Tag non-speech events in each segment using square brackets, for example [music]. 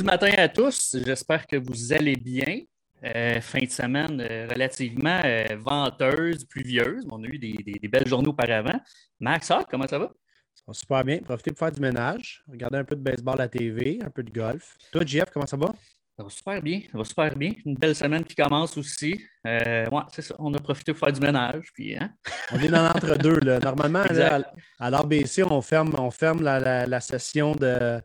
Lundi matin à tous. J'espère que vous allez bien. Euh, fin de semaine euh, relativement euh, venteuse, pluvieuse. On a eu des, belles journées auparavant. Max, ah, comment ça va? Ça va super bien. Profitez pour faire du ménage, regarder un peu de baseball à la TV, un peu de golf. Toi, Jeff, comment ça va? Ça va super bien. Ça va super bien. Une belle semaine qui commence aussi. ouais, c'est ça. On a profité pour faire du ménage. Puis, hein? on est dans l'entre-deux. Normalement, [laughs] à l'RBC, on ferme, on ferme la session de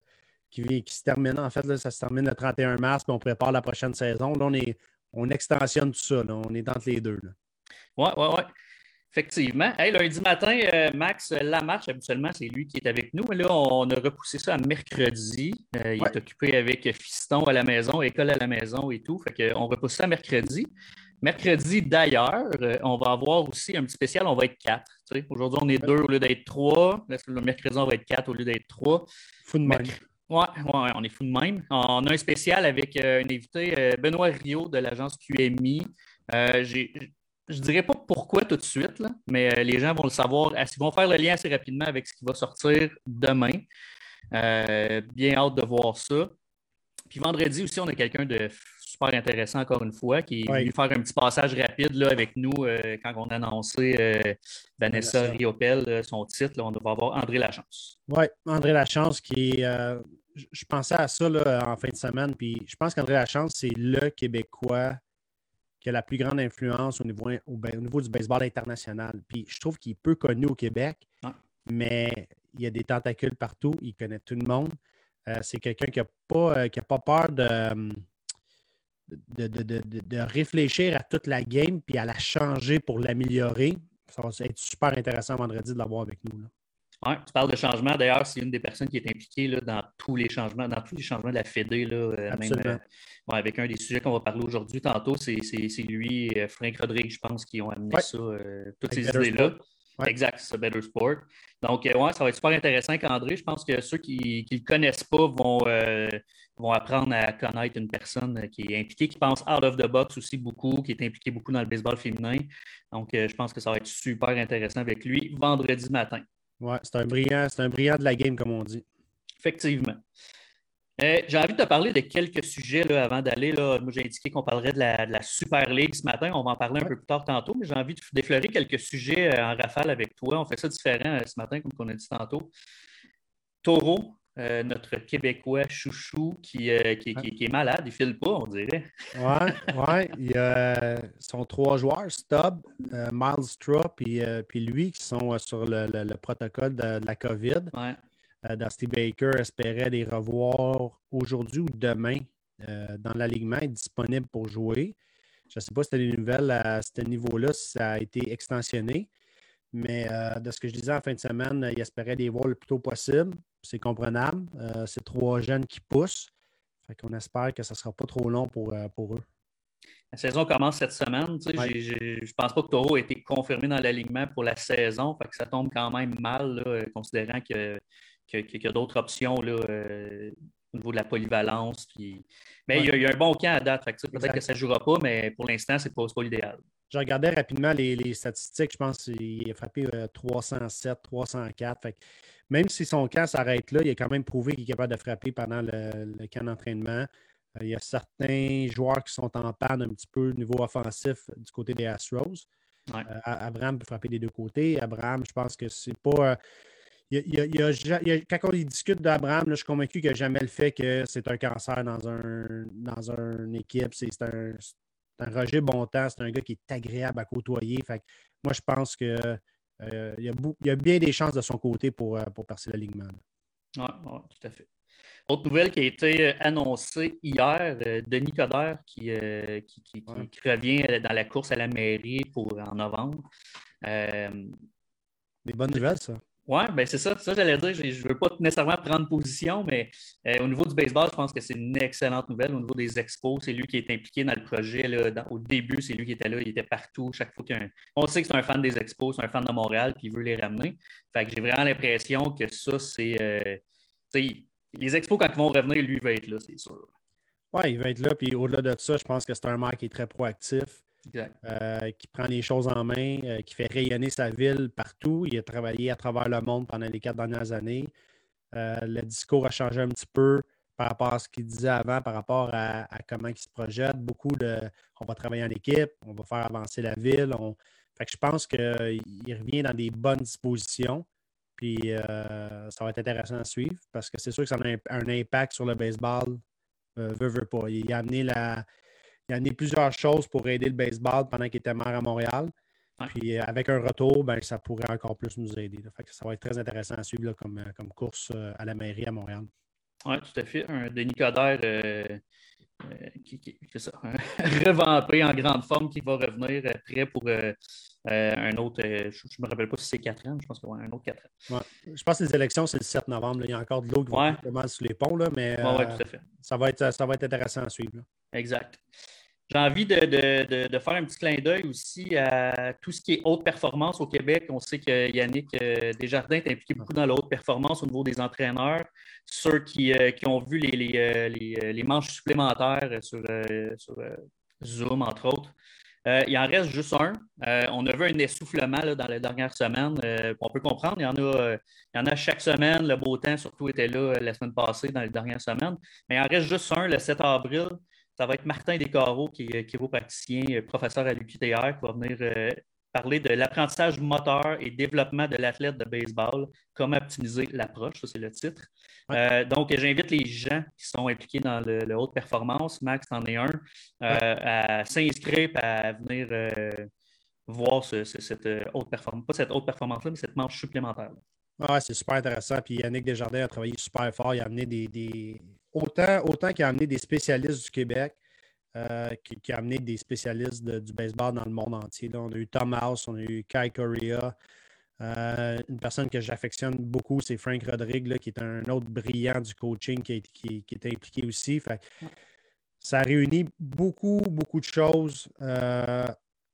qui, se termine. En fait, ça se termine le 31 mars, puis on prépare la prochaine saison. Là, on, est, on extensionne tout ça. On est entre les deux. Oui, oui, oui. Effectivement. Hey, lundi matin, euh, Max la marche habituellement, c'est lui qui est avec nous. Mais là, on a repoussé ça à mercredi. Euh, il est occupé avec Fiston à la maison, école à la maison et tout. Fait qu'on repousse ça à mercredi. Mercredi, d'ailleurs, euh, on va avoir aussi un petit spécial, on va être quatre. Aujourd'hui, on est deux au lieu d'être trois. Le mercredi, on va être quatre au lieu d'être trois. Fou de même. Oui, ouais, on est fou de même. On a un spécial avec euh, un invité, euh, Benoît Rio de l'agence QMI. Euh, je ne dirais pas pourquoi tout de suite, mais les gens vont le savoir. Ils vont faire le lien assez rapidement avec ce qui va sortir demain. bien hâte de voir ça. Puis vendredi aussi, on a quelqu'un de super intéressant encore une fois qui est venu faire un petit passage rapide là, avec nous quand on a annoncé Vanessa Riopel, son titre. on va avoir André Lachance. Oui, André Lachance qui je pensais à ça en fin de semaine, puis je pense qu'André Lachance, c'est le Québécois qui a la plus grande influence au niveau, au, niveau du baseball international. Puis je trouve qu'il est peu connu au Québec, mais il y a des tentacules partout, il connaît tout le monde. Euh, c'est quelqu'un qui n'a pas, euh, pas peur de, de, réfléchir à toute la game puis à la changer pour l'améliorer. Ça va être super intéressant vendredi de l'avoir avec nous. Là tu parles de changement. D'ailleurs, c'est une des personnes qui est impliquée là, dans tous les changements, dans tous les changements de la. Là, euh, même, euh, avec un des sujets qu'on va parler aujourd'hui tantôt, c'est lui et euh, Frank Rodrigue, je pense, qui ont amené ça, toutes ces idées-là. Exact, c'est Better Sport. Donc, ouais, ça va être super intéressant qu'André, je pense que ceux qui ne le connaissent pas vont, vont apprendre à connaître une personne qui est impliquée, qui pense out of the box aussi beaucoup, qui est impliquée beaucoup dans le baseball féminin. Donc, je pense que ça va être super intéressant avec lui vendredi matin. Oui, c'est un brillant, c'est un brillant de la game, comme on dit. Effectivement. Euh, j'ai envie de te parler de quelques sujets là, avant d'aller. Moi, j'ai indiqué qu'on parlerait de la, Super League ce matin. On va en parler un peu plus tard tantôt, mais j'ai envie de d'effleurer quelques sujets euh, en rafale avec toi. On fait ça différent euh, ce matin, comme on a dit tantôt. Taureau, notre Québécois chouchou qui, qui, est malade, il ne file pas, on dirait. Oui, [laughs] ouais. il y a son trois joueurs, Stubb, Miles Straw, puis, puis lui, qui sont sur le, protocole de, la COVID. Ouais. Dusty Baker espérait les revoir aujourd'hui ou demain dans l'alignement, disponible pour jouer. Je ne sais pas si as des nouvelles à ce niveau-là, si ça a été extensionné. Mais de ce que je disais en fin de semaine, il espérait les voir le plus tôt possible c'est comprenable. Euh, c'est trois jeunes qui poussent. Fait qu'on espère que ça ne sera pas trop long pour, euh, pour eux. La saison commence cette semaine. Je ne pense pas que Toro ait été confirmé dans l'alignement pour la saison. Fait que ça tombe quand même mal, considérant qu'il y a, d'autres options là, euh, au niveau de la polyvalence. Mais il, y a, un bon camp à date. Peut-être que ça ne jouera pas, mais pour l'instant, ce n'est pas, pas l'idéal. Je regardais rapidement les, statistiques. Je pense qu'il a frappé 307, 304. Fait même si son camp s'arrête là, il a quand même prouvé qu'il est capable de frapper pendant le, camp d'entraînement. Euh, il y a certains joueurs qui sont en panne un petit peu au niveau offensif du côté des Astros. Euh, Abraham peut frapper des deux côtés. Abraham, je pense que c'est pas. Quand on discute d'Abraham, je suis convaincu qu'il n'a jamais le fait que c'est un cancer dans, un, dans une équipe. C'est un, un Roger Bontemps, c'est un gars qui est agréable à côtoyer. Fait moi, je pense que euh, y a bien des chances de son côté pour, euh, pour percer l'alignement. Oui, tout à fait. Autre nouvelle qui a été euh, annoncée hier, Denis Coderre qui, qui, revient dans la course à la mairie pour en novembre. des bonnes nouvelles, ça. Oui, ben c'est ça. Ça, j'allais dire, je ne veux pas nécessairement prendre position, mais euh, au niveau du baseball, je pense que c'est une excellente nouvelle. Au niveau des expos, c'est lui qui est impliqué dans le projet. Là, au début, c'est lui qui était là, il était partout. Chaque fois qu'il On sait que c'est un fan des expos, c'est un fan de Montréal, puis il veut les ramener. Fait que j'ai vraiment l'impression que ça, c'est. Euh, les expos, quand ils vont revenir, lui va être là, c'est sûr. Oui, il va être là. Puis au-delà de ça, je pense que c'est un maire qui est très proactif. Euh, qui prend les choses en main, euh, qui fait rayonner sa ville partout. Il a travaillé à travers le monde pendant les quatre dernières années. Euh, le discours a changé un petit peu par rapport à ce qu'il disait avant, par rapport à, comment il se projette. Beaucoup de on va travailler en équipe, on va faire avancer la ville. Fait que je pense qu'il revient dans des bonnes dispositions. Puis ça va être intéressant à suivre parce que c'est sûr que ça a un, impact sur le baseball. Euh, veut, pas. Il a, amené la, il a amené plusieurs choses pour aider le baseball pendant qu'il était maire à Montréal. Puis euh, avec un retour, ben, ça pourrait encore plus nous aider. ça va être très intéressant à suivre comme, euh, comme course euh, à la mairie à Montréal. Oui, tout à fait. Un Denis Coderre qui, qui, ça, [laughs] revampé en grande forme qui va revenir après pour un autre. je ne me rappelle pas si c'est 4 ans, je pense qu'il va un autre 4 ans. Je pense que les élections, c'est le 7 novembre. Il y a encore de l'eau qui va mal sur les ponts, là, mais Ça, va être, ça va être intéressant à suivre. Exact. J'ai envie de, faire un petit clin d'œil aussi à tout ce qui est haute performance au Québec. On sait que Yannick euh, Desjardins est impliqué beaucoup dans la haute performance au niveau des entraîneurs. Ceux qui, euh, ont vu euh, les, manches supplémentaires sur, Zoom, entre autres. il en reste juste un. on a vu un essoufflement dans les dernières semaines. on peut comprendre. Il y, en a, il y en a chaque semaine. Le beau temps, surtout, était là la semaine passée, dans les dernières semaines. Mais il en reste juste un le 7 avril. Ça va être Martin Descarreaux, qui est chiropraticien, euh, professeur à l'UQTR, qui va venir euh, parler de l'apprentissage moteur et développement de l'athlète de baseball, comment optimiser l'approche, ça c'est le titre. Euh, donc, j'invite les gens qui sont impliqués dans le, haute performance, Max en est un, à s'inscrire et à venir voir cette haute performance, pas cette haute performance-là, mais cette manche supplémentaire. Oui, c'est super intéressant. Puis Yannick Desjardins a travaillé super fort. Il a amené des, autant, autant qu'il a amené des spécialistes du Québec, euh, qui, a amené des spécialistes du baseball dans le monde entier. on a eu Tom House, on a eu Kai Correa. Euh, une personne que j'affectionne beaucoup, c'est Frank Rodrigue, qui est un autre brillant du coaching qui, qui, est impliqué aussi. ça réunit beaucoup, beaucoup de choses euh,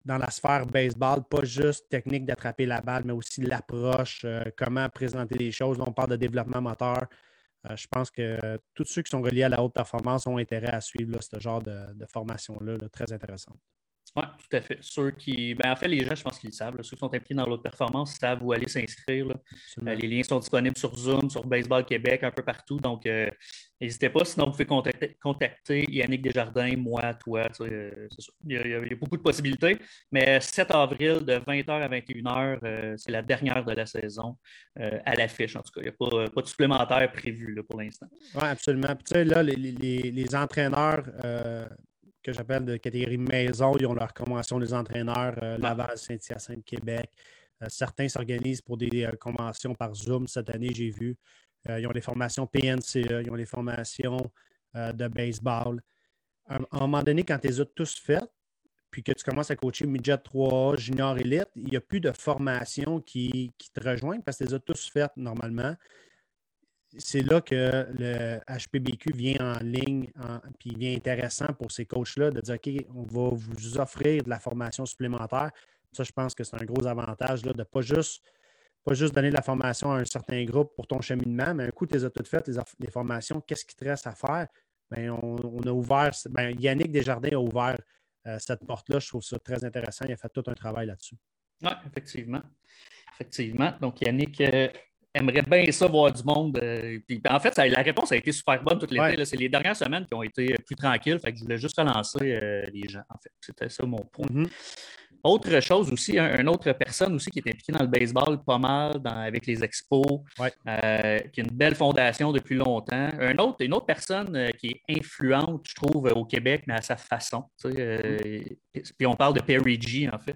dans la sphère baseball, pas juste technique d'attraper la balle, mais aussi l'approche, comment présenter les choses. on parle de développement moteur. Euh, je pense que tous ceux qui sont reliés à la haute performance ont intérêt à suivre ce genre de, formation-là, très intéressante. Oui, tout à fait. Ceux qui. Ben, en fait, les gens, je pense qu'ils le savent. Ceux qui sont impliqués dans l'autre performance savent où aller s'inscrire. Euh, les liens sont disponibles sur Zoom, sur Baseball Québec, un peu partout. Donc, euh, n'hésitez pas. Sinon, vous pouvez contacter, contacter Yannick Desjardins, moi, toi. Euh, il, y a, beaucoup de possibilités. Mais 7 avril, de 20h à 21h, c'est la dernière de la saison à l'affiche. En tout cas, il n'y a pas, de supplémentaire prévu pour l'instant. Oui, absolument. Puis, tu sais, là, les, les entraîneurs que j'appelle de catégorie maison. Ils ont leur convention des entraîneurs, euh, Laval, Saint-Hyacinthe, Québec. Euh, certains s'organisent pour des euh, conventions par Zoom. Cette année, j'ai vu. ils ont des formations PNCE, ils ont des formations de baseball. À un moment donné, quand tu les as tous faites, puis que tu commences à coacher midget 3 junior élite, il n'y a plus de formation qui, qui, te rejoignent parce que tu les as tous faites normalement c'est là que le HPBQ vient en ligne, puis vient intéressant pour ces coachs-là de dire OK, on va vous offrir de la formation supplémentaire. Ça, je pense que c'est un gros avantage là, de ne pas juste, donner de la formation à un certain groupe pour ton cheminement, mais un coup, tu les as toutes faites, les, formations, qu'est-ce qui te reste à faire? Bien, on, a ouvert, bien, Yannick Desjardins a ouvert euh, cette porte-là. Je trouve ça très intéressant. Il a fait tout un travail là-dessus. Oui, effectivement. Effectivement. Donc, Yannick, euh, aimerait bien ça voir du monde. Euh, en fait, la réponse a été super bonne toute l'été. C'est les dernières semaines qui ont été plus tranquilles. Fait que je voulais juste relancer euh, les gens. En fait, c'était ça mon point. Mm-hmm. Autre chose aussi, une autre personne aussi qui est impliquée dans le baseball pas mal avec les expos, euh, qui a une belle fondation depuis longtemps. Un autre, une autre personne qui est influente, je trouve, au Québec, mais à sa façon. Mm-hmm. Puis on parle de Perry G, en fait.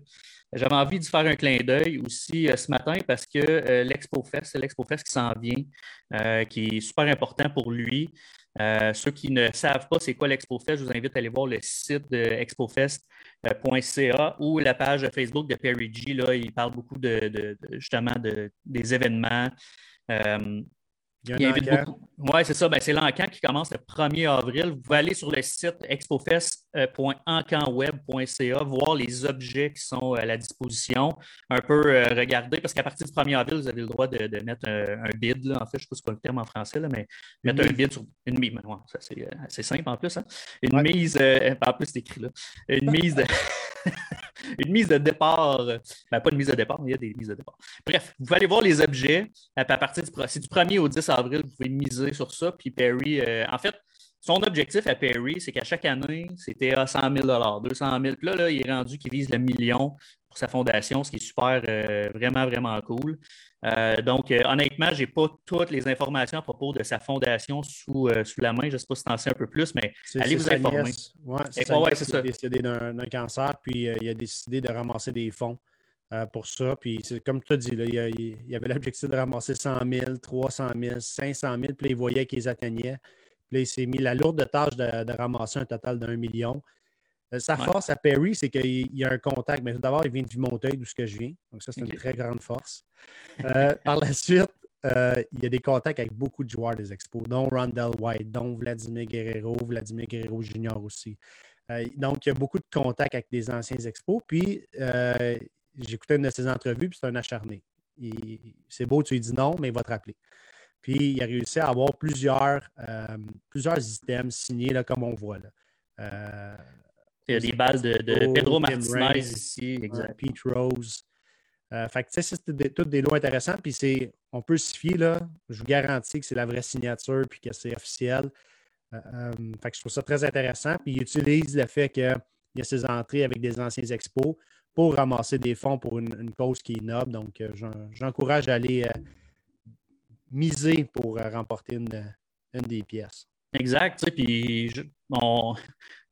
J'avais envie de faire un clin d'œil aussi euh, ce matin parce que euh, l'Expo Fest, c'est l'Expo Fest qui s'en vient, euh, qui est super important pour lui. Ceux qui ne savent pas c'est quoi l'Expo Fest, je vous invite à aller voir le site expofest.ca ou la page Facebook de Perry G. Là, il parle beaucoup de, justement des événements. Oui, c'est ça. Ben, c'est l'encan qui commence le 1er avril. Vous pouvez aller sur le site expofest.encanweb.ca, voir les objets qui sont à la disposition, un peu euh, regarder, parce qu'à partir du 1er avril, vous avez le droit de, mettre un, bid. En fait, je ne sais pas si c'est le terme en français, mais mettre un bid sur une mise. c'est euh, simple en plus. Hein. Une mise, euh, en plus, c'est écrit là. Une [laughs] mise de. [laughs] une mise de départ. Ben, pas une mise de départ, mais il y a des mises de départ. Bref, vous pouvez aller voir les objets. À partir du, du 1er au 10 avril, vous pouvez miser sur ça. Puis Perry, en fait, son objectif à Perry, c'est qu'à chaque année, c'était à 100 000 200 000 Puis là, là, il est rendu qu'il vise le million pour sa fondation, ce qui est super, euh, vraiment, vraiment cool. Euh, donc, euh, honnêtement, je n'ai pas toutes les informations à propos de sa fondation sous, sous la main. Je ne sais pas si tu en sais un peu plus, mais allez vous informer. Oui, c'est ça. c'est ça. Il a décidé d'un cancer, puis il a décidé de ramasser des fonds. pour ça. Puis, comme tu as dit, là, il, y avait l'objectif de ramasser 100 000, 300 000, 500 000, puis il voyait qu'ils atteignaient. Puis il s'est mis la lourde tâche de, ramasser un total d'un million. Euh, sa force à Perry, c'est qu'il y a un contact. Mais d'abord, il vient du Montreuil, d'où je viens. Donc, ça, c'est une très grande force. Euh, [laughs] par la suite, euh, il y a des contacts avec beaucoup de joueurs des expos, dont Rondell White, dont Vladimir Guerrero, Vladimir Guerrero Junior aussi. donc, il y a beaucoup de contacts avec des anciens expos. Puis, écouté une de ses entrevues, puis c'est un acharné. C'est beau, tu lui dis non, mais il va te rappeler. Puis il a réussi à avoir plusieurs, plusieurs items signés, là, comme on voit. Là. Euh, il y a des balles de, Pedro Martinez ici. Exact. Pete Rose. Euh, fait que, c'est tous des lots intéressants. Puis c'est, on peut se fier, là. Je vous garantis que c'est la vraie signature puis que c'est officiel. fait que je trouve ça très intéressant. Puis il utilise le fait qu'il y a ses entrées avec des anciens expos pour ramasser des fonds pour une, cause qui est noble. Donc, j'encourage à aller miser pour euh, remporter une, des pièces. Exact. Puis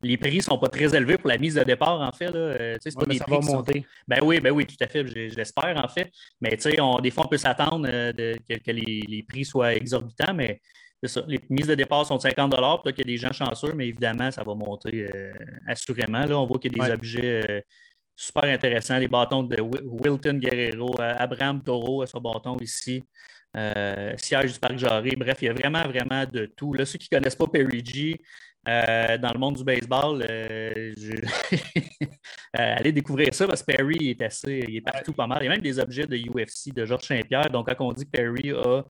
les prix ne sont pas très élevés pour la mise de départ, en fait. Là. Euh, ça va monter. Ben oui, ben oui, tout à fait. Je, l'espère, en fait. Mais on... des fois, on peut s'attendre euh, que, les, prix soient exorbitants, mais Les mises de départ sont de 50 Peut-être qu'il y a des gens chanceux, mais évidemment, ça va monter assurément. Là, on voit qu'il y a des objets super intéressants. Les bâtons de Wilton Guerrero, Abraham Toro à son bâton ici. Euh, siège du Parc Jarry. Bref, il y a vraiment, vraiment de tout. Là, ceux qui ne connaissent pas Perry G, euh, dans le monde du baseball, euh, [laughs] allez découvrir ça parce que Perry est assez, il est partout pas mal. Il y a même des objets de UFC de Georges Saint-Pierre. Donc, quand on dit que Perry a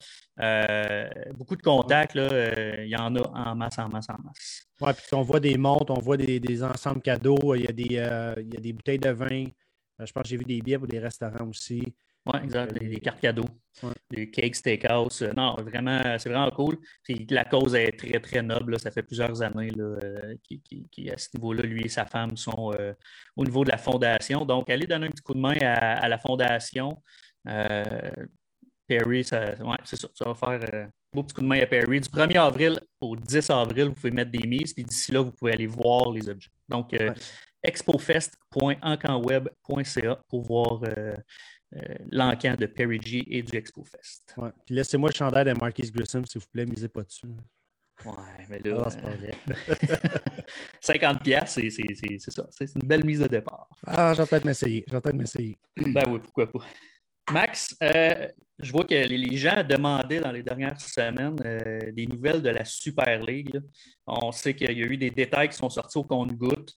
beaucoup de contacts, là, il y en a en masse, en masse, en masse. Oui, puis on voit des montres, on voit des, ensembles cadeaux, il y, a des, il y a des bouteilles de vin. je pense que j'ai vu des billets pour des restaurants aussi. Oui, exact. Les, cartes cadeaux. Les cakes steakhouse. Euh, non, vraiment, c'est vraiment cool. Puis la cause est très, très noble. Ça fait plusieurs années là, euh, qui, à ce niveau-là, lui et sa femme sont euh, au niveau de la fondation. Donc, allez donner un petit coup de main à, la fondation. Perry, ça, ouais, c'est ça. Ça va faire un beau petit coup de main à Perry. Du 1er avril au 10 avril, vous pouvez mettre des mises. Puis d'ici là, vous pouvez aller voir les objets. Donc, expofest.encanweb.ca pour voir euh, l'encan de Perry G et du Expo Fest. Ouais. Puis laissez-moi le chandail de Marquis Grissom, s'il vous plaît, misez pas dessus. Ouais, mais là, ah, c'est pas vrai. [laughs] 50 pièces, c'est ça. C'est une belle mise de départ. Ah, j'en peut-être m'essayer. Peut-être m'essayer. Ben oui, pourquoi pas. Max, euh, je vois que les gens demandaient dans les dernières semaines euh, des nouvelles de la Super League. On sait qu'il y a eu des détails qui sont sortis au compte-gouttes.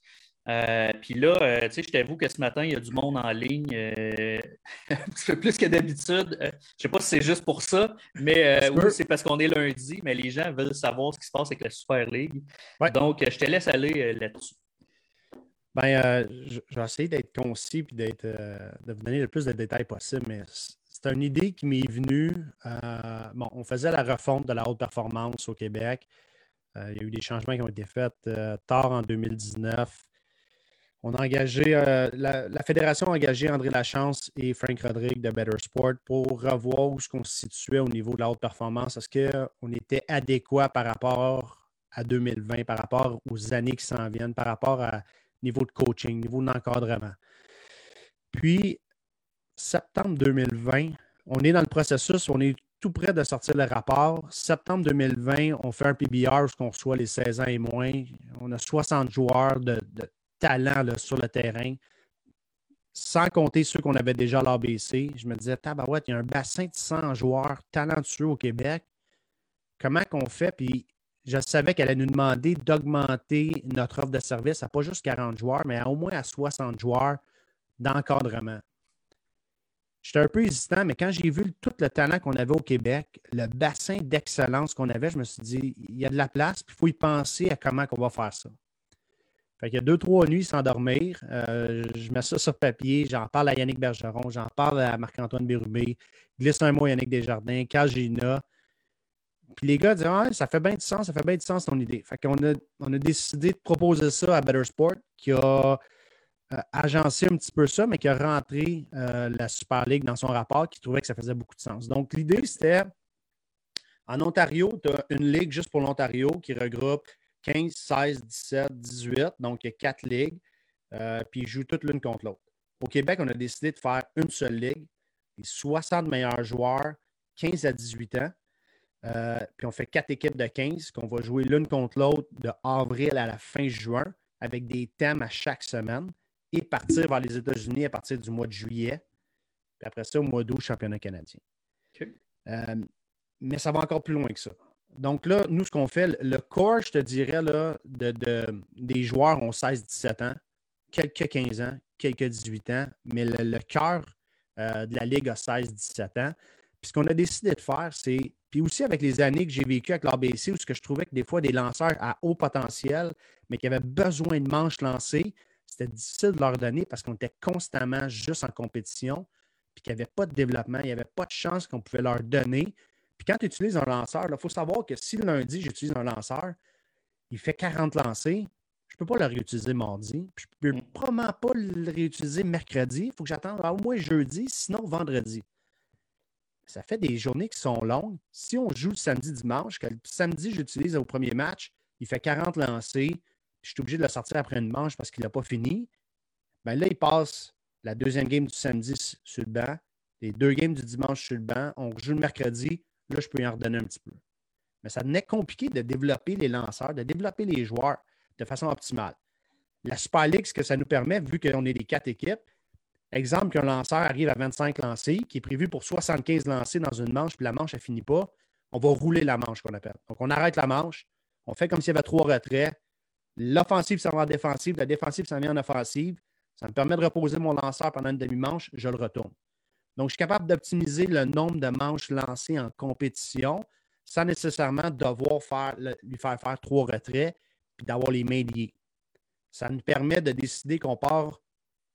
Euh, puis là, euh, tu sais, je t'avoue que ce matin, il y a du monde en ligne, euh, [laughs] un petit peu plus que d'habitude. je ne sais pas si c'est juste pour ça, mais oui, c'est parce qu'on est lundi, mais les gens veulent savoir ce qui se passe avec la Super League. Donc, je te laisse aller là-dessus. Ben, je, vais essayer d'être concis et de vous donner le plus de détails possible, mais c'est une idée qui m'est venue. bon, on faisait la refonte de la haute performance au Québec. il y a eu des changements qui ont été faits tard en 2019. On a engagé, euh, la, fédération a engagé André Lachance et Frank Rodrigue de Better Sport pour revoir où on se situait au niveau de la haute performance. Est-ce qu'on était adéquat par rapport à 2020, par rapport aux années qui s'en viennent, par rapport à niveau de coaching, niveau d'encadrement? Puis, septembre 2020, on est dans le processus, on est tout près de sortir le rapport. Septembre 2020, on fait un PBR où on reçoit les 16 ans et moins. On a 60 joueurs de talent sur le terrain, sans compter ceux qu'on avait déjà à l'ABC. Je me disais, tabarouette, il y a un bassin de 100 joueurs talentueux au Québec. Comment qu'on fait? Puis je savais qu'elle allait nous demander d'augmenter notre offre de service à pas juste 40 joueurs, mais à au moins à 60 joueurs d'encadrement. J'étais un peu hésitant, mais quand j'ai vu tout le talent qu'on avait au Québec, le bassin d'excellence qu'on avait, je me suis dit, il y a de la place, puis il faut y penser à comment on va faire ça Fait qu'il y a deux, trois nuits sans dormir. Euh, je mets ça sur papier, j'en parle à Yannick Bergeron, j'en parle à Marc-Antoine Bérubé, glisse un mot Yannick Desjardins, Kajina. Puis les gars disent ah, ça fait bien du sens, ça fait bien du sens ton idée. Fait qu'on a, on a décidé de proposer ça à Better Sport, qui a euh, agencé un petit peu ça, mais qui a rentré euh, la Super League dans son rapport, qui trouvait que ça faisait beaucoup de sens. Donc l'idée, c'était en Ontario, tu as une ligue juste pour l'Ontario qui regroupe 15, 16, 17, 18. Donc, il y a quatre ligues. Euh, puis ils jouent toutes l'une contre l'autre. Au Québec, on a décidé de faire une seule ligue. Les 60 meilleurs joueurs, 15 à 18 ans. Euh, puis on fait quatre équipes de 15 qu'on va jouer l'une contre l'autre de avril à la fin juin avec des thèmes à chaque semaine et partir vers les États-Unis à partir du mois de juillet. Puis après ça, au mois d'août, championnat canadien. Euh, mais ça va encore plus loin que ça. Donc là, nous, ce qu'on fait, le corps, je te dirais, des joueurs ont 16-17 ans, quelques 15 ans, quelques 18 ans, mais le, cœur euh, de la Ligue a 16-17 ans. Puis ce qu'on a décidé de faire, c'est, puis aussi avec les années que j'ai vécues avec l'ABC, où ce que je trouvais que des fois, des lanceurs à haut potentiel, mais qui avaient besoin de manches lancées, c'était difficile de leur donner parce qu'on était constamment juste en compétition, puis qu'il n'y avait pas de développement, il n'y avait pas de chance qu'on pouvait leur donner. Puis quand tu utilises un lanceur, il faut savoir que si lundi, j'utilise un lanceur, il fait 40 lancers, je ne peux pas le réutiliser mardi. Puis je ne peux mm. probablement pas le réutiliser mercredi. Il faut que j'attende au moins jeudi, sinon vendredi. Ça fait des journées qui sont longues. Si on joue le samedi, dimanche, que le samedi, j'utilise au premier match, il fait 40 lancers, je suis obligé de le sortir après une manche parce qu'il n'a pas fini. Bien là, il passe la deuxième game du samedi sur le banc, les deux games du dimanche sur le banc. On joue le mercredi, Là, je peux y en redonner un petit peu. Mais ça n'est compliqué de développer les lanceurs, de développer les joueurs de façon optimale. La Super League, ce que ça nous permet, vu qu'on est des quatre équipes, exemple qu'un lanceur arrive à 25 lancés, qui est prévu pour 75 lancés dans une manche, puis la manche, elle ne finit pas, on va rouler la manche qu'on appelle. Donc, on arrête la manche, on fait comme s'il y avait trois retraits. L'offensive s'en va en défensive, la défensive s'en vient en offensive. Ça me permet de reposer mon lanceur pendant une demi-manche, je le retourne. Donc, je suis capable d'optimiser le nombre de manches lancées en compétition sans nécessairement devoir lui faire faire trois retraits et d'avoir les mains liées. Ça nous permet de décider qu'on part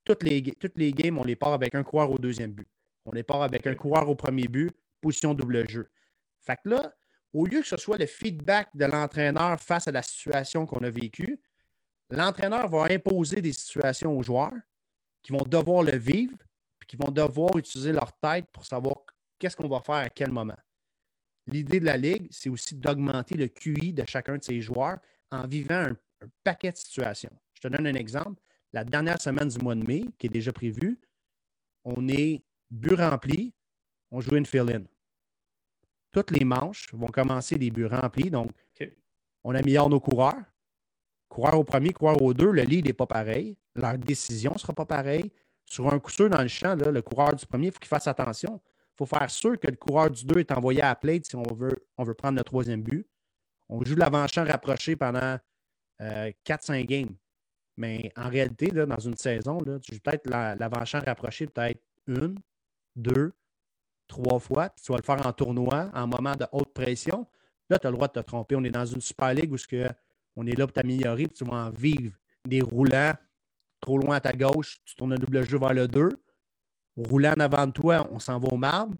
toutes les, toutes les games, on les part avec un coureur au deuxième but. On les part avec un coureur au premier but, position double jeu. Fait que là, au lieu que ce soit le feedback de l'entraîneur face à la situation qu'on a vécue, l'entraîneur va imposer des situations aux joueurs qui vont devoir le vivre qui vont devoir utiliser leur tête pour savoir qu'est-ce qu'on va faire à quel moment. L'idée de la Ligue, c'est aussi d'augmenter le QI de chacun de ces joueurs en vivant un, paquet de situations. Je te donne un exemple. La dernière semaine du mois de mai, qui est déjà prévue, on est but rempli, on joue une fill-in. Toutes les manches vont commencer des buts remplis. Donc, on améliore nos coureurs. Coureur au premier, coureur au deux, le lead n'est pas pareil. Leur décision ne sera pas pareille sur un coup sûr dans le champ, le coureur du premier, il faut qu'il fasse attention. Il faut faire sûr que le coureur du 2 est envoyé à la si on veut, prendre le troisième but. On joue l'avant-champ rapproché pendant 4-5 euh, games. Mais en réalité, dans une saison, là, tu joues peut-être l'avant-champ rapproché peut-être une, deux, trois fois, tu vas le faire en tournoi, en moment de haute pression. Là, tu as le droit de te tromper. On est dans une Super League où on est là pour t'améliorer, puis tu vas en vivre des roulants trop loin à ta gauche, tu tournes un double jeu vers le 2. Roulant en avant de toi, on s'en va au marbre.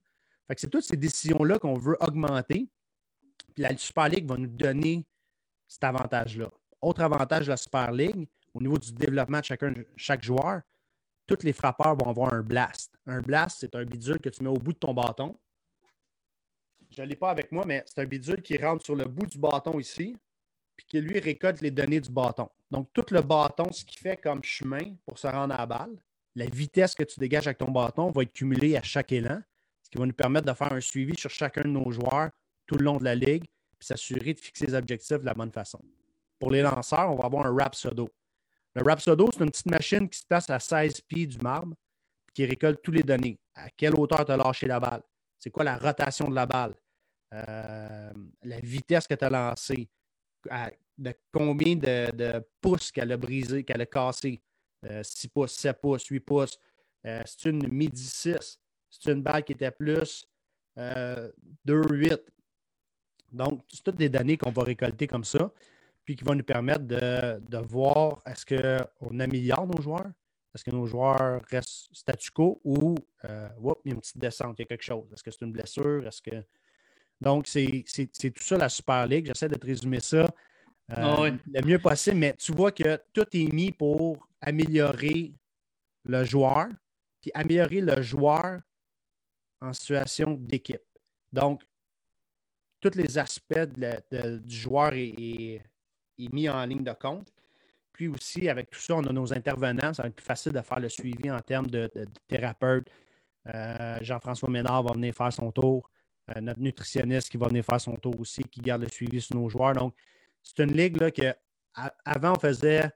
C'est toutes ces décisions-là qu'on veut augmenter. Puis la Super League va nous donner cet avantage-là. Autre avantage de la Super League, au niveau du développement de chaque joueur, tous les frappeurs vont avoir un blast. Un blast, c'est un bidule que tu mets au bout de ton bâton. Je ne l'ai pas avec moi, mais c'est un bidule qui rentre sur le bout du bâton ici, puis qui lui récolte les données du bâton. Donc, tout le bâton, ce qui fait comme chemin pour se rendre à la balle, la vitesse que tu dégages avec ton bâton va être cumulée à chaque élan, ce qui va nous permettre de faire un suivi sur chacun de nos joueurs tout le long de la ligue, puis s'assurer de fixer les objectifs de la bonne façon. Pour les lanceurs, on va avoir un Rhapsodo. Le Rhapsodo, c'est une petite machine qui se place à 16 pieds du marbre, qui récolte tous les données. À quelle hauteur tu as lâché la balle? C'est quoi la rotation de la balle? Euh, la vitesse que tu as lancée? De combien de, pouces qu'elle a brisé, qu'elle a cassé. 6 euh, pouces, 7 pouces, 8 pouces. Euh, c'est une midi 6. C'est une balle qui était plus 2, euh, 8. Donc, c'est toutes des données qu'on va récolter comme ça. puis qui va nous permettre de, voir est-ce qu'on améliore nos joueurs, est-ce que nos joueurs restent statu quo ou euh, il y a une petite descente, il y a quelque chose? Est-ce que c'est une blessure? Est-ce que. Donc, c'est tout ça la Super League. J'essaie de te résumer ça euh, ah le mieux possible, mais tu vois que tout est mis pour améliorer le joueur, puis améliorer le joueur en situation d'équipe. Donc, tous les aspects du joueur est, mis en ligne de compte. Puis aussi, avec tout ça, on a nos intervenants. Ça va être plus facile de faire le suivi en termes de, thérapeute. Euh, Jean-François Ménard va venir faire son tour. Euh, notre nutritionniste qui va venir faire son tour aussi, qui garde le suivi sur nos joueurs. Donc, c'est une ligue là, que avant, on faisait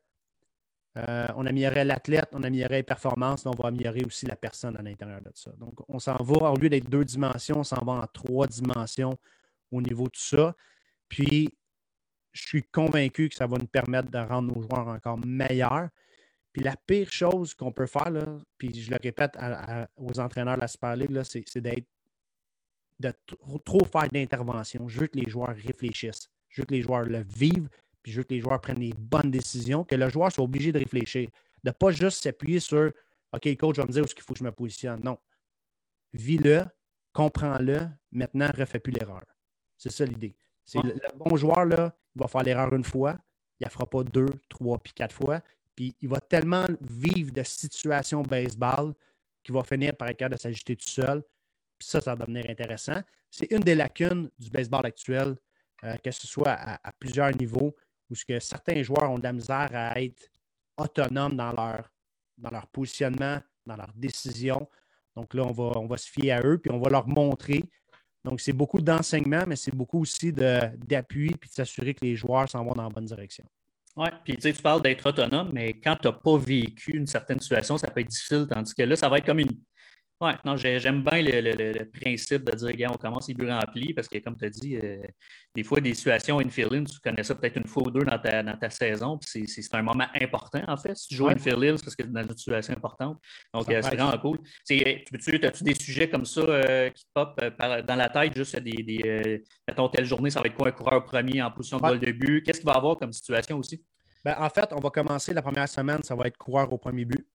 euh, on améliorait l'athlète, on améliorait les performances, on va améliorer aussi la personne à l'intérieur de ça. Donc, on s'en va, au lieu d'être deux dimensions, on s'en va en trois dimensions au niveau de ça. Puis, je suis convaincu que ça va nous permettre de rendre nos joueurs encore meilleurs. Puis la pire chose qu'on peut faire, là, puis je le répète aux entraîneurs de la Super League, c'est d'être de trop faire d'intervention. Je veux que les joueurs réfléchissent. Je veux que les joueurs le vivent, puis je veux que les joueurs prennent les bonnes décisions, que le joueur soit obligé de réfléchir, de ne pas juste s'appuyer sur OK, coach, vais me dire où est-ce qu'il faut que je me positionne. Non. Vis-le, comprends-le, maintenant, ne refais plus l'erreur. C'est ça l'idée. C'est le, bon joueur, là, il va faire l'erreur une fois, il ne fera pas deux, trois, puis quatre fois. Puis il va tellement vivre de situations baseball qu'il va finir par être capable de s'ajuster tout seul. Ça, ça va devenir intéressant. C'est une des lacunes du baseball actuel, euh, que ce soit à, plusieurs niveaux où ce que certains joueurs ont de la misère à être autonomes dans leur, dans leur positionnement, dans leurs décisions. Donc là, on va, on va se fier à eux, puis on va leur montrer. Donc, c'est beaucoup d'enseignement, mais c'est beaucoup aussi d'appui, puis de s'assurer que les joueurs s'en vont dans la bonne direction. Oui, puis tu sais, tu parles d'être autonome, mais quand tu n'as pas vécu une certaine situation, ça peut être difficile, tandis que là, ça va être comme une, oui, non, j'aime bien le, principe de dire, regarde, on commence les buts remplis parce que, comme tu as dit, euh, des fois, des situations infield tu connais ça peut-être une fois ou deux dans ta, dans ta saison, puis c'est un moment important, en fait. Si tu joues ouais. infield c'est parce que c'est dans une situation importante. Donc, euh, c'est vraiment cool. As-tu des sujets comme ça euh, qui pop dans la tête, juste des, des mettons, telle journée, ça va être quoi un coureur premier en position de ouais. de but? Qu'est-ce qu'il va y avoir comme situation aussi? Ben, en fait, on va commencer la première semaine, ça va être coureur au premier but.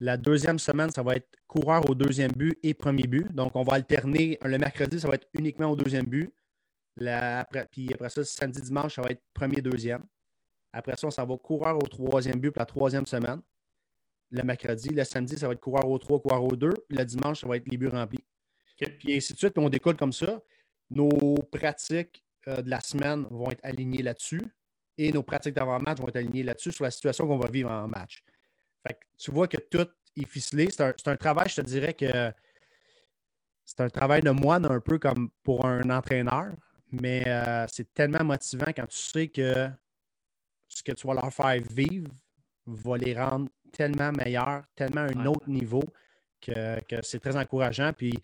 La deuxième semaine, ça va être coureur au deuxième but et premier but. Donc, on va alterner. Le mercredi, ça va être uniquement au deuxième but. puis après ça, samedi, dimanche, ça va être premier, deuxième. Après ça, on s'en va coureur au troisième but pour la troisième semaine. Le mercredi, le samedi, ça va être coureur au trois, coureur au deux. Le dimanche, ça va être les buts remplis. Puis ainsi de suite, on décolle comme ça. Nos pratiques euh, de la semaine vont être alignées là-dessus et nos pratiques d'avant-match vont être alignées là-dessus sur la situation qu'on va vivre en match tu vois que tout est ficelé. C'est un, travail, je te dirais que c'est un travail de moine un peu comme pour un entraîneur, mais euh, c'est tellement motivant quand tu sais que ce que tu vas leur faire vivre va les rendre tellement meilleurs, tellement à un autre niveau que, c'est très encourageant. Puis,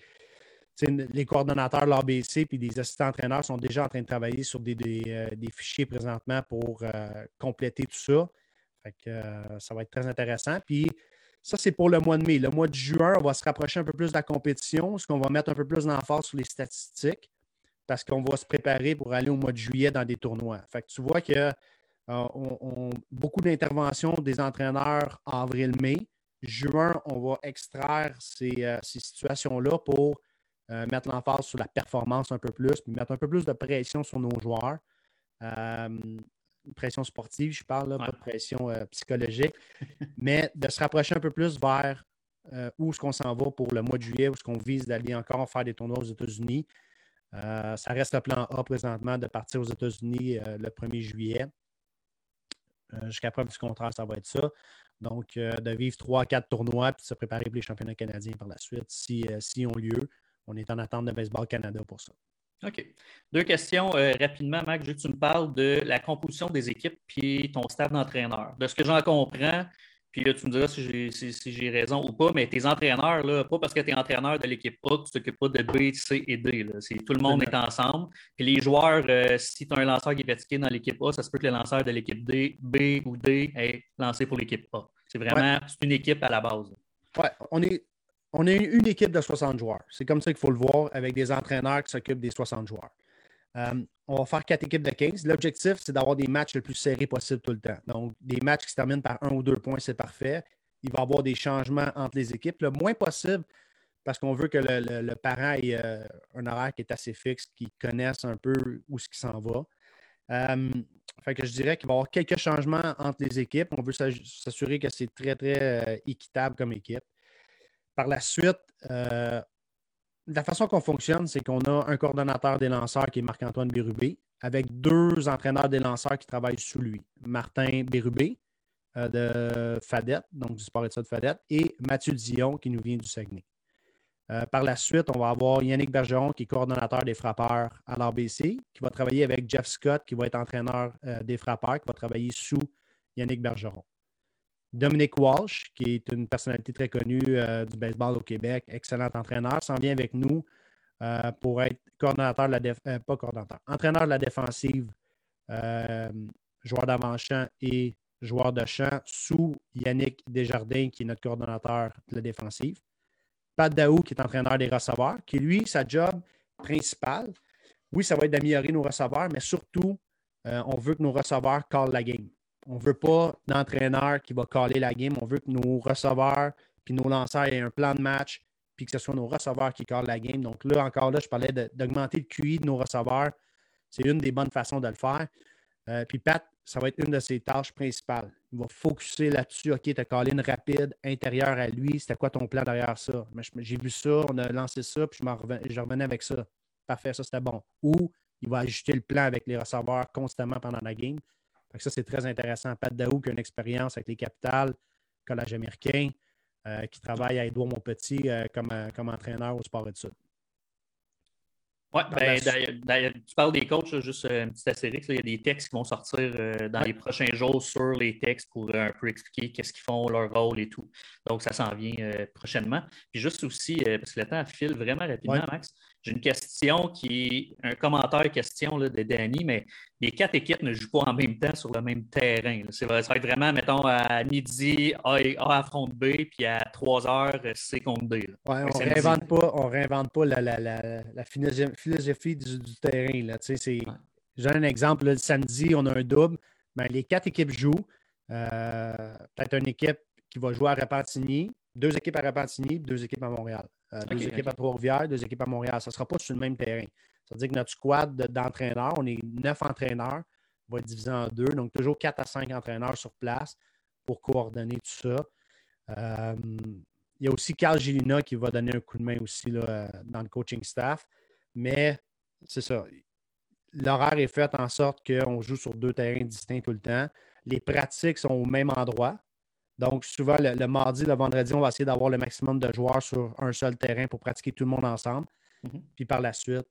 les coordonnateurs de l'ABC et des assistants entraîneurs sont déjà en train de travailler sur des, euh, fichiers présentement pour euh, compléter tout ça. Euh, ça va être très intéressant. Puis ça, c'est pour le mois de mai. Le mois de juin, on va se rapprocher un peu plus de la compétition, ce qu'on va mettre un peu plus d'emphase sur les statistiques parce qu'on va se préparer pour aller au mois de juillet dans des tournois. Fait que tu vois que euh, beaucoup d'interventions des entraîneurs en avril-mai. Juin, on va extraire ces, euh, situations-là pour mettre l'emphase sur la performance un peu plus, puis mettre un peu plus de pression sur nos joueurs pression sportive, je parle, pas de pression euh, psychologique, [laughs] mais de se rapprocher un peu plus vers euh, où est-ce qu'on s'en va pour le mois de juillet, où est-ce qu'on vise d'aller encore faire des tournois aux États-Unis. Euh, ça reste le plan A présentement de partir aux États-Unis le 1er juillet. Jusqu'à preuve du contraire, ça va être ça. Donc, de vivre trois, quatre tournois puis de se préparer pour les championnats canadiens par la suite, si, si ont lieu. On est en attente de Baseball Canada pour ça. OK. Deux questions euh, rapidement, Mac. Je veux que tu me parles de la composition des équipes puis ton staff d'entraîneurs. De ce que j'en comprends, puis là, tu me diras si j'ai raison ou pas, mais tes entraîneurs, là, pas parce que tu es entraîneur de l'équipe A tu t'occupes pas de B, C et D. tout le monde est ensemble. Puis les joueurs, euh, si tu as un lanceur qui est fatigué dans l'équipe A, ça se peut que le lanceur de l'équipe D, B ou D est lancé pour l'équipe A. C'est vraiment une équipe à la base. Oui, on est, on est une équipe de 60 joueurs. C'est comme ça qu'il faut le voir avec des entraîneurs qui s'occupent des 60 joueurs. Euh, on va faire quatre équipes de 15. L'objectif, c'est d'avoir des matchs le plus serrés possible tout le temps. Donc, des matchs qui se terminent par un ou deux points, c'est parfait. Il va y avoir des changements entre les équipes, le moins possible, parce qu'on veut que le, parent ait euh, un horaire qui est assez fixe, qu'il connaisse un peu où ce qui s'en va. Euh, fait que je dirais qu'il va y avoir quelques changements entre les équipes. On veut s'assurer que c'est très, très équitable comme équipe. Par la suite, la façon qu'on fonctionne, c'est qu'on a un coordonnateur des lanceurs qui est Marc-Antoine Bérubé, avec deux entraîneurs des lanceurs qui travaillent sous lui. Martin Bérubé euh, de Fadette, donc du sport de Fadette, et Mathieu Dion qui nous vient du Saguenay. Euh, par la suite, on va avoir Yannick Bergeron, qui est coordonnateur des frappeurs à l'RBC, qui va travailler avec Jeff Scott, qui va être entraîneur euh, des frappeurs, qui va travailler sous Yannick Bergeron. Dominique Walsh, qui est une personnalité très connue euh, du baseball au Québec, excellent entraîneur, s'en vient avec nous euh, pour être coordonnateur de la euh, pas coordonnateur, entraîneur de la défensive, joueur d'avant-champ et joueur de champ sous Yannick Desjardins, qui est notre coordonnateur de la défensive. Pat Daou, qui est entraîneur des receveurs, qui lui, sa job principale, oui, ça va être d'améliorer nos receveurs, mais surtout, on veut que nos receveurs callent la game. On ne veut pas d'entraîneur qui va caler la game. On veut que nos receveurs puis nos lanceurs aient un plan de match puis que ce soit nos receveurs qui calent la game. Donc là, encore là, je parlais d'augmenter le QI de nos receveurs. C'est une des bonnes façons de le faire. Euh, puis Pat, ça va être une de ses tâches principales. Il va focuser là-dessus. OK, tu as calé une rapide intérieure à lui. C'était quoi ton plan derrière ça? J'ai vu ça, on a lancé ça, puis je, je revenais avec ça. Parfait, ça c'était bon. Ou il va ajuster le plan avec les receveurs constamment pendant la game ça, c'est très intéressant. Pat Daou, qui a une expérience avec les capitales, collège américain, euh, qui travaille à Edouard Montpetit euh, comme, euh, comme entraîneur au sport études. Oui, ben, tu parles des coachs, juste une petite astérix. il y a des textes qui vont sortir dans les prochains jours sur les textes pour un peu expliquer qu'est-ce qu'ils font, leur rôle et tout. Donc, ça s'en vient prochainement. Puis juste aussi, parce que le temps file vraiment rapidement, Max, j'ai une question qui est un commentaire question là, de Danny, mais les quatre équipes ne jouent pas en même temps sur le même terrain. Ça va être vraiment, mettons, à midi, A, a affronte B, puis à 3 heures, C contre D. Ouais, on ne réinvente pas, on réinvente pas la, la, la, philosophie du, terrain. Là. J'ai un exemple. le samedi, on a un double. Ben, les quatre équipes jouent. Euh, peut-être une équipe qui va jouer à Repentigny, deux équipes à Repentigny, deux équipes à Montréal. Euh, deux équipes à Trois-Rivières, deux équipes à Montréal. Ça ne sera pas sur le même terrain. Ça veut dire que notre squad d'entraîneurs, on est neuf entraîneurs, va être divisé en deux. Donc, toujours quatre à cinq entraîneurs sur place pour coordonner tout ça. Euh, il y a aussi Carl Gilina qui va donner un coup de main aussi là, dans le coaching staff. Mais c'est ça. L'horaire est fait en sorte qu'on joue sur deux terrains distincts tout le temps. Les pratiques sont au même endroit. Donc, souvent, le, mardi, le vendredi, on va essayer d'avoir le maximum de joueurs sur un seul terrain pour pratiquer tout le monde ensemble. Mhm. Puis par la suite,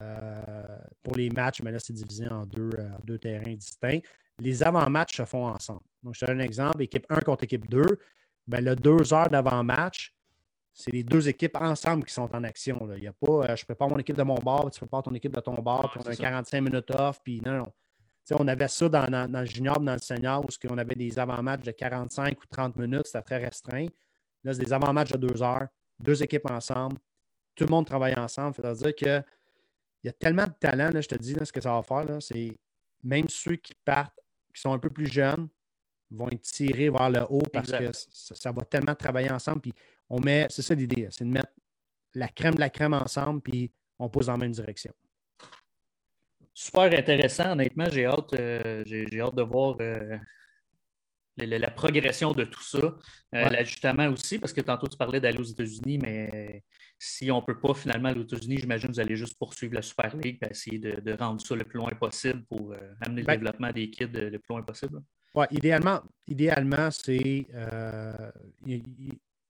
euh, pour les matchs, mais là, c'est divisé en deux, euh, deux terrains distincts. Les avant-matchs se font ensemble. Donc, je te donne un exemple, équipe 1 contre équipe 2. Bien, le deux heures d'avant-match, c'est les deux équipes ensemble qui sont en action. Il y a pas, euh, je prépare mon équipe de mon bord, tu prépares ton équipe de ton bord, puis on a 45 minutes off, puis non, non on avait ça dans, le junior, dans le senior, où on avait des avant-matchs de 45 ou 30 minutes, c'était très restreint. Là, c'est des avant-matchs de deux heures, deux équipes ensemble, tout le monde travaille ensemble. C'est-à-dire qu'il y a tellement de talent, je te dis, ce que ça va faire, c'est même ceux qui partent, qui sont un peu plus jeunes, vont être tirés vers le haut parce que ça, va tellement travailler ensemble. Puis on met, c'est ça l'idée, c'est de mettre la crème de la crème ensemble, puis on pose en même direction super intéressant. Honnêtement, j'ai hâte, euh, j'ai, hâte de voir euh, la, progression de tout ça. Euh, l'ajustement aussi, parce que tantôt tu parlais d'aller aux États-Unis, mais si on ne peut pas finalement aller aux États-Unis, j'imagine que vous allez juste poursuivre la Super League et essayer de, rendre ça le plus loin possible pour amener le ben développement des kids le plus loin possible. Oui, idéalement, idéalement c'est.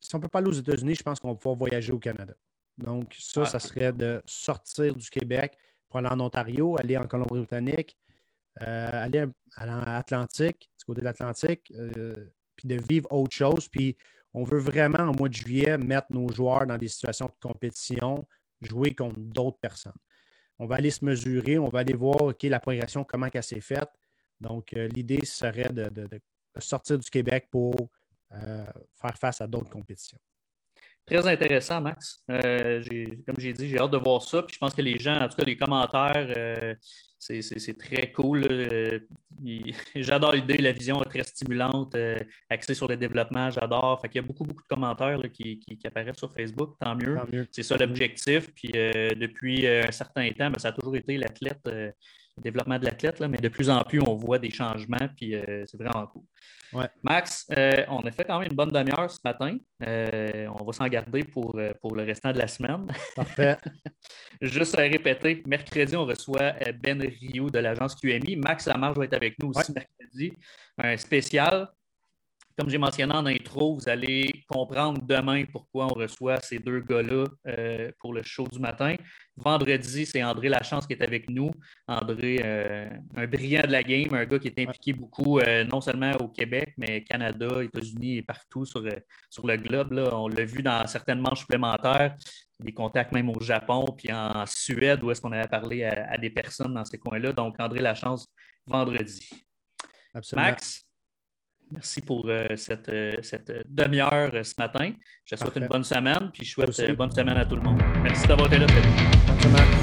si on ne peut pas aller aux États-Unis, je pense qu'on va pouvoir voyager au Canada. Donc, ça, ça serait de sortir du Québec, aller en Ontario, aller en Colombie-Britannique, euh, aller en Atlantique, du côté de l'Atlantique, euh, puis de vivre autre chose. Puis on veut vraiment, au mois de juillet, mettre nos joueurs dans des situations de compétition, jouer contre d'autres personnes. On va aller se mesurer, on va aller voir OK, la progression, comment elle s'est faite. Donc, euh, l'idée serait de, sortir du Québec pour faire face à d'autres compétitions. Très intéressant, Max. comme j'ai dit, j'ai hâte de voir ça. Puis je pense que les gens, en tout cas, les commentaires, c'est très cool. [laughs] J'adore l'idée, la vision est très stimulante, euh, axée sur le développement, j'adore. Il y a beaucoup, beaucoup de commentaires qui, apparaissent sur Facebook, tant mieux. C'est ça l'objectif. Puis euh, depuis euh, un certain temps, ben, ça a toujours été l'athlète, développement de l'athlète, mais de plus en plus, on voit des changements, puis c'est vraiment cool. Max, on a fait quand même une bonne demi-heure ce matin. on va s'en garder pour, pour le restant de la semaine. Parfait. [laughs] Juste à répéter, mercredi, on reçoit euh, Ben Rio de l'agence QMI. Max Lamarche va être avec nous aussi mercredi. Un spécial. Comme j'ai mentionné en intro, vous allez comprendre demain pourquoi on reçoit ces deux gars-là euh, pour le show du matin. Vendredi, c'est André Lachance qui est avec nous. André, euh, un brillant de la game, un gars qui est impliqué beaucoup, non seulement au Québec, mais Canada, États-Unis et partout sur, sur le globe. On l'a vu dans certaines manches supplémentaires des contacts même au Japon, puis en Suède, où est-ce qu'on avait parlé à, des personnes dans ces coins-là. Donc, André Lachance, vendredi. Absolument. Max, merci pour euh, cette, euh, cette demi-heure euh, ce matin. Je te souhaite une bonne semaine, puis je souhaite une bonne semaine à tout le monde. Merci d'avoir été là. Bonne semaine.